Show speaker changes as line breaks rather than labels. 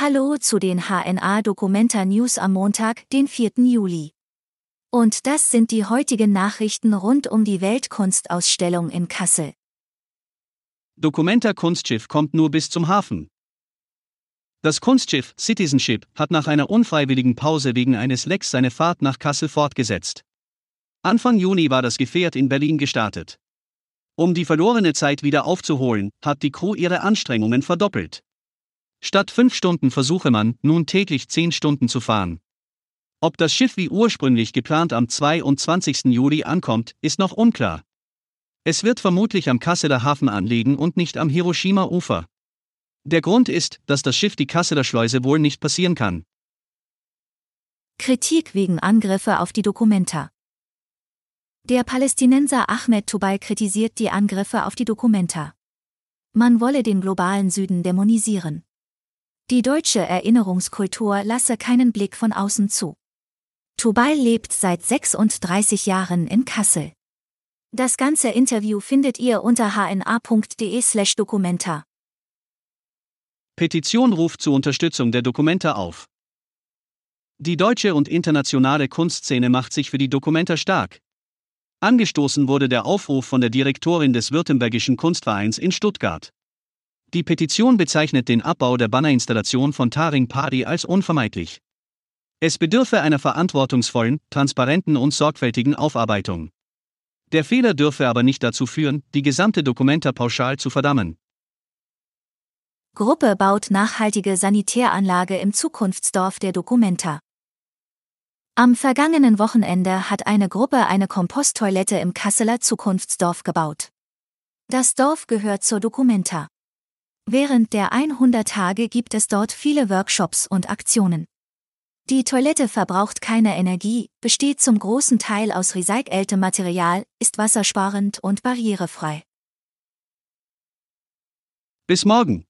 Hallo zu den HNA Documenta News am Montag, den 4. Juli. Und das sind die heutigen Nachrichten rund um die Weltkunstausstellung in Kassel.
Documenta Kunstschiff kommt nur bis zum Hafen. Das Kunstschiff Citizenship hat nach einer unfreiwilligen Pause wegen eines Lecks seine Fahrt nach Kassel fortgesetzt. Anfang Juni war das Gefährt in Berlin gestartet. Um die verlorene Zeit wieder aufzuholen, hat die Crew ihre Anstrengungen verdoppelt. Statt fünf Stunden versuche man, nun täglich zehn Stunden zu fahren. Ob das Schiff wie ursprünglich geplant am 22. Juli ankommt, ist noch unklar. Es wird vermutlich am Kasseler Hafen anlegen und nicht am Hiroshima-Ufer. Der Grund ist, dass das Schiff die Kasseler Schleuse wohl nicht passieren kann.
Kritik wegen Angriffe auf die Dokumenta. Der Palästinenser Ahmed Tubal kritisiert die Angriffe auf die Dokumenta. Man wolle den globalen Süden dämonisieren. Die deutsche Erinnerungskultur lasse keinen Blick von außen zu. Tubal lebt seit 36 Jahren in Kassel. Das ganze Interview findet ihr unter hna.de/dokumenta.
Petition ruft zur Unterstützung der Dokumenta auf. Die deutsche und internationale Kunstszene macht sich für die Dokumenta stark. Angestoßen wurde der Aufruf von der Direktorin des Württembergischen Kunstvereins in Stuttgart. Die Petition bezeichnet den Abbau der Bannerinstallation von Taring Padi als unvermeidlich. Es bedürfe einer verantwortungsvollen, transparenten und sorgfältigen Aufarbeitung. Der Fehler dürfe aber nicht dazu führen, die gesamte Dokumenta pauschal zu verdammen.
Gruppe baut nachhaltige Sanitäranlage im Zukunftsdorf der Dokumenta. Am vergangenen Wochenende hat eine Gruppe eine Komposttoilette im Kasseler Zukunftsdorf gebaut. Das Dorf gehört zur Dokumenta. Während der 100 Tage gibt es dort viele Workshops und Aktionen. Die Toilette verbraucht keine Energie, besteht zum großen Teil aus recyceltem Material, ist wassersparend und barrierefrei.
Bis morgen.